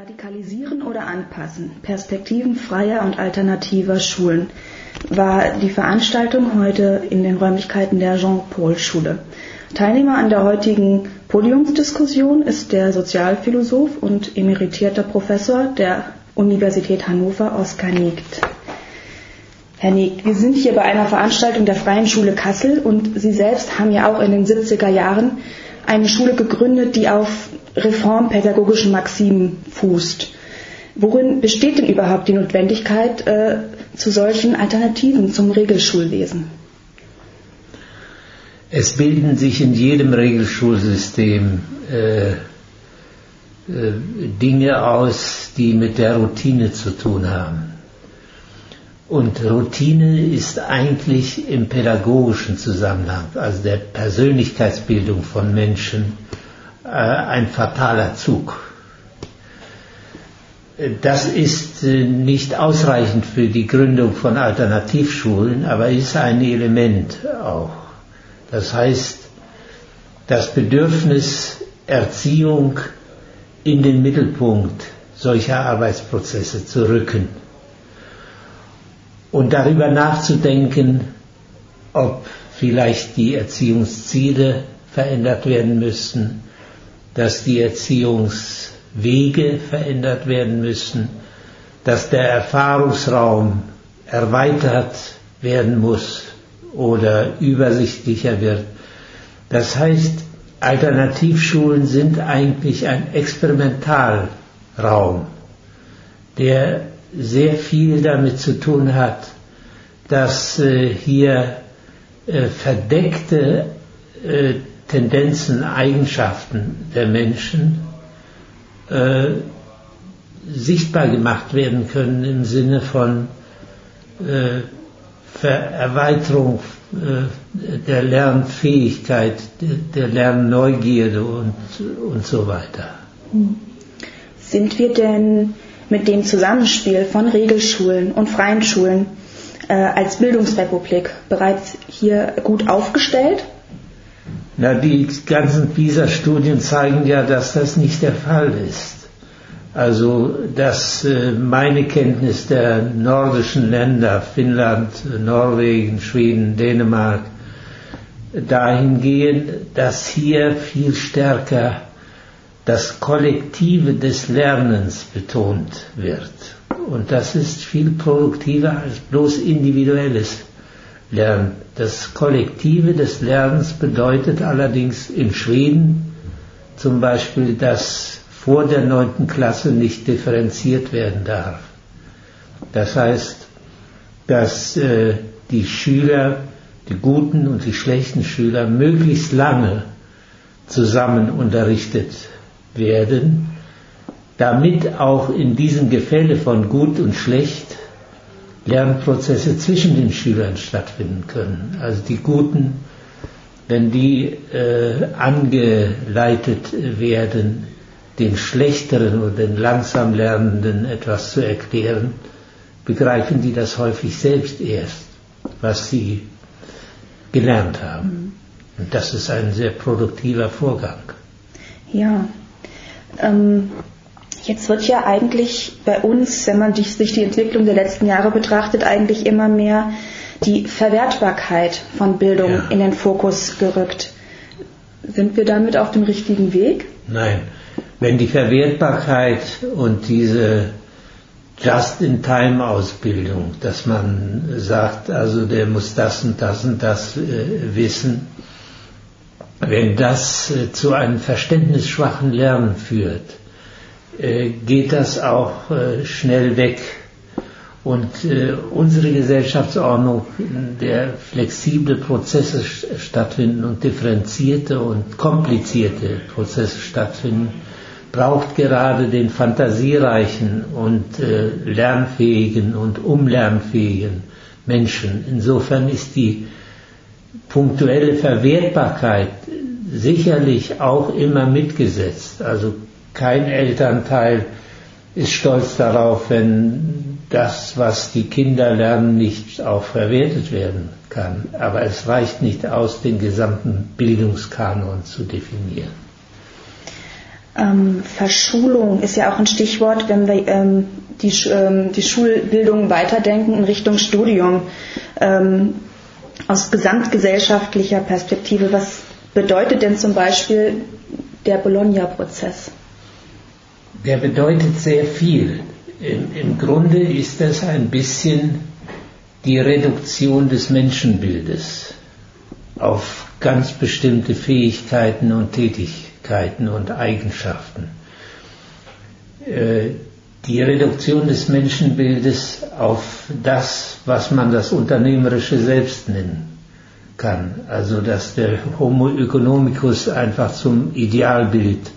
Radikalisieren oder anpassen? Perspektiven freier und alternativer Schulen war die Veranstaltung heute in den Räumlichkeiten der Jean-Paul-Schule. Teilnehmer an der heutigen Podiumsdiskussion ist der Sozialphilosoph und emeritierter Professor der Universität Hannover, Oskar Niegt. Herr Niegt, wir sind hier bei einer Veranstaltung der Freien Schule Kassel und Sie selbst haben ja auch in den 70er Jahren eine Schule gegründet, die auf reformpädagogischen Maximen fußt. Worin besteht denn überhaupt die Notwendigkeit äh, zu solchen Alternativen zum Regelschulwesen? Es bilden sich in jedem Regelschulsystem äh, äh, Dinge aus, die mit der Routine zu tun haben. Und Routine ist eigentlich im pädagogischen Zusammenhang, also der Persönlichkeitsbildung von Menschen, ein fataler Zug. Das ist äh, nicht ausreichend für die Gründung von Alternativschulen, aber ist ein Element auch. Das heißt, das Bedürfnis Erziehung in den Mittelpunkt solcher Arbeitsprozesse zu rücken und darüber nachzudenken, ob vielleicht die Erziehungsziele verändert werden müssten, dass die Erziehungswege verändert werden müssen, dass der Erfahrungsraum erweitert werden muss oder übersichtlicher wird. Das heißt, Alternativschulen sind eigentlich ein Experimentalraum, der sehr viel damit zu tun hat, dass äh, hier äh, verdeckte äh, Tendenzen, Eigenschaften der Menschen äh, sichtbar gemacht werden können im Sinne von äh, Erweiterung äh, der Lernfähigkeit, der, Lernneugierde und, und so weiter. Sind wir denn mit dem Zusammenspiel von Regelschulen und freien Schulen äh, als Bildungsrepublik bereits hier gut aufgestellt? Na, die ganzen PISA-Studien zeigen ja, dass das nicht der Fall ist. Also, dass äh, meine Kenntnis der nordischen Länder, Finnland, Norwegen, Schweden, Dänemark, dahin gehen, dass hier viel stärker das Kollektive des Lernens betont wird. Und das ist viel produktiver als bloß individuelles Lernen. Das Kollektive des Lernens bedeutet allerdings in Schweden zum Beispiel, dass vor der neunten Klasse nicht differenziert werden darf. Das heißt, dass äh, die Schüler, die guten und die schlechten Schüler möglichst lange zusammen unterrichtet werden, damit auch in diesem Gefälle von gut und schlecht Lernprozesse zwischen den Schülern stattfinden können. Also die Guten, wenn die äh, angeleitet werden, den Schlechteren oder den langsam Lernenden etwas zu erklären, begreifen die das häufig selbst erst, was sie gelernt haben. Und das ist ein sehr produktiver Vorgang. Ja, ähm, jetzt wird ja eigentlich bei uns, wenn man sich die Entwicklung der letzten Jahre betrachtet, eigentlich immer mehr die Verwertbarkeit von Bildung ja. in den Fokus gerückt. Sind wir damit auf dem richtigen Weg? Nein. Wenn die Verwertbarkeit und diese Just-in-Time-Ausbildung, dass man sagt, also der muss das und das und das äh, wissen, wenn das äh, zu einem verständnisschwachen Lernen führt, geht das auch äh, schnell weg. Und unsere Gesellschaftsordnung, in der flexible Prozesse stattfinden und differenzierte und komplizierte Prozesse stattfinden, braucht gerade den fantasiereichen und lernfähigen und umlernfähigen Menschen. Insofern ist die punktuelle Verwertbarkeit sicherlich auch immer mitgesetzt. Also kein Elternteil ist stolz darauf, wenn das, was die Kinder lernen, nicht auch verwertet werden kann. Aber es reicht nicht aus, den gesamten Bildungskanon zu definieren. Ähm, Verschulung ist ja auch ein Stichwort, wenn wir ähm, die, ähm, die, Schulbildung weiterdenken in Richtung Studium. Ähm, aus gesamtgesellschaftlicher Perspektive, was bedeutet denn zum Beispiel der Bologna-Prozess? Der bedeutet sehr viel. Im, Im Grunde ist das ein bisschen die Reduktion des Menschenbildes auf ganz bestimmte Fähigkeiten und Tätigkeiten und Eigenschaften. Äh, die Reduktion des Menschenbildes auf das, was man das unternehmerische Selbst nennen kann. Also dass der Homo economicus einfach zum Idealbild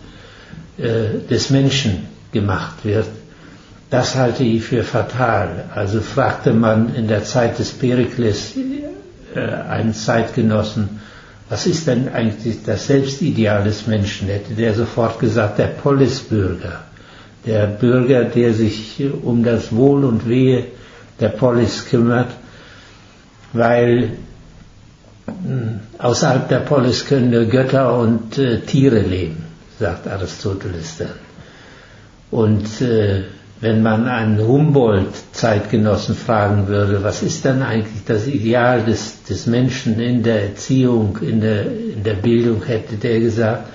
des Menschen gemacht wird. Das halte ich für fatal. Also fragte man in der Zeit des Perikles äh, einen Zeitgenossen, was ist denn eigentlich das Selbstideal des Menschen? Hätte der sofort gesagt, der Polisbürger. Der Bürger, der sich um das Wohl und Wehe der Polis kümmert, weil hm, außerhalb der Polis können nur Götter und äh, Tiere leben, sagt Aristoteles dann. Und äh, wenn man einen Humboldt-Zeitgenossen fragen würde, was ist denn eigentlich das Ideal des, des Menschen in der Erziehung, in der, in der Bildung, hätte der gesagt,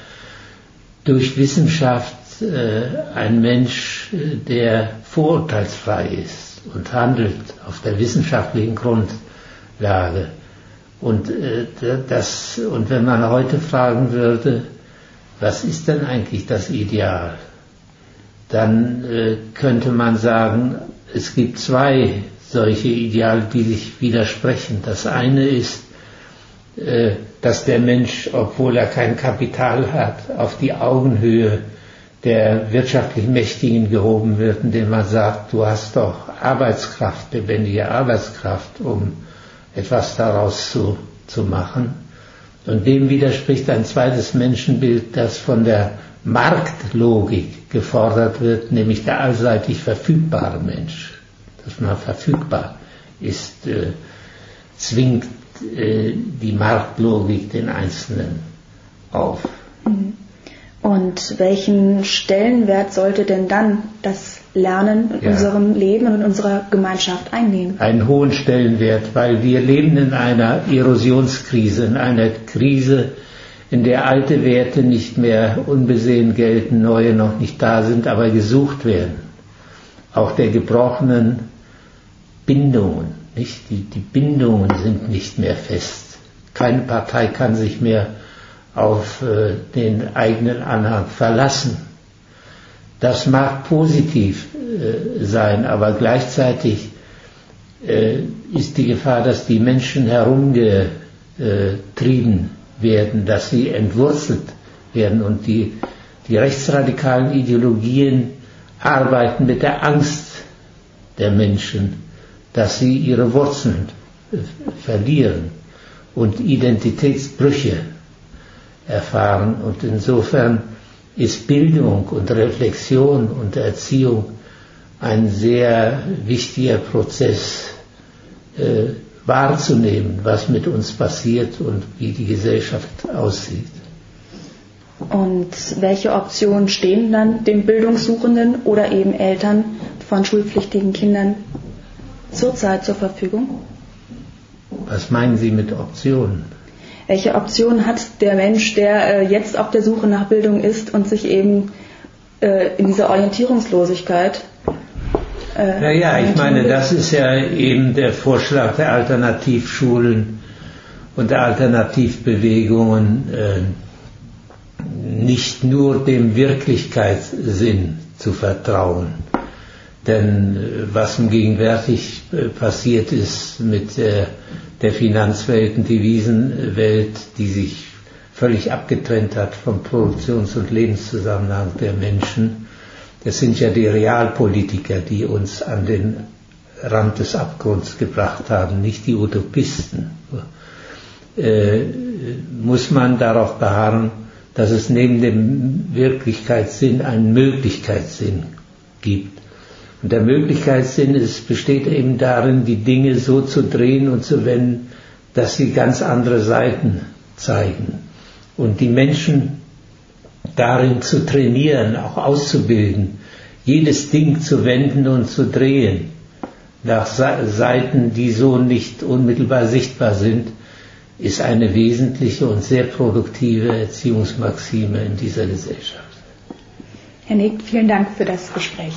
durch Wissenschaft äh, ein Mensch, äh, der vorurteilsfrei ist und handelt auf der wissenschaftlichen Grundlage. Und, äh, das, und wenn man heute fragen würde, was ist denn eigentlich das Ideal? dann äh, könnte man sagen, es gibt zwei solche Ideale, die sich widersprechen. Das eine ist, äh, dass der Mensch, obwohl er kein Kapital hat, auf die Augenhöhe der wirtschaftlich Mächtigen gehoben wird, indem man sagt, du hast doch Arbeitskraft, lebendige Arbeitskraft, um etwas daraus zu, zu machen. Und dem widerspricht ein zweites Menschenbild, das von der Marktlogik gefordert wird, nämlich der allseitig verfügbare Mensch, dass man verfügbar ist, äh, zwingt äh, die Marktlogik den Einzelnen auf. Und welchen Stellenwert sollte denn dann das Lernen in ja. unserem Leben und in unserer Gemeinschaft einnehmen? Einen hohen Stellenwert, weil wir leben in einer Erosionskrise, in einer Krise, in der alte Werte nicht mehr unbesehen gelten, neue noch nicht da sind, aber gesucht werden. Auch der gebrochenen Bindungen, nicht? Die, die Bindungen sind nicht mehr fest. Keine Partei kann sich mehr auf äh, den eigenen Anhang verlassen. Das mag positiv äh, sein, aber gleichzeitig äh, ist die Gefahr, dass die Menschen herumgetrieben werden, dass sie entwurzelt werden und die, die rechtsradikalen Ideologien arbeiten mit der Angst der Menschen, dass sie ihre Wurzeln verlieren und Identitätsbrüche erfahren. Und insofern ist Bildung und Reflexion und Erziehung ein sehr wichtiger Prozess, äh, wahrzunehmen, was mit uns passiert und wie die Gesellschaft aussieht. Und welche Optionen stehen dann den Bildungssuchenden oder eben Eltern von schulpflichtigen Kindern zurzeit zur Verfügung? Was meinen Sie mit Optionen? Welche Optionen hat der Mensch, der äh, jetzt auf der Suche nach Bildung ist und sich eben äh, in dieser Orientierungslosigkeit äh, naja, ich meine, das ist ja eben der Vorschlag der Alternativschulen und der Alternativbewegungen, äh, nicht nur dem Wirklichkeitssinn zu vertrauen. Denn äh, was gegenwärtig äh, passiert ist mit der, der Finanzwelt und Devisenwelt, die sich völlig abgetrennt hat vom Produktions- und Lebenszusammenhang der Menschen, das sind ja die Realpolitiker, die uns an den Rand des Abgrunds gebracht haben, nicht die Utopisten. Äh, muss man darauf beharren, dass es neben dem Wirklichkeitssinn einen Möglichkeitssinn gibt. Und der Möglichkeitssinn ist, besteht eben darin, die Dinge so zu drehen und zu wenden, dass sie ganz andere Seiten zeigen. Und die Menschen darin zu trainieren, auch auszubilden, jedes Ding zu wenden und zu drehen, nach Seiten, die so nicht unmittelbar sichtbar sind, ist eine wesentliche und sehr produktive Erziehungsmaxime in dieser Gesellschaft. Herr Nick, vielen Dank für das Gespräch.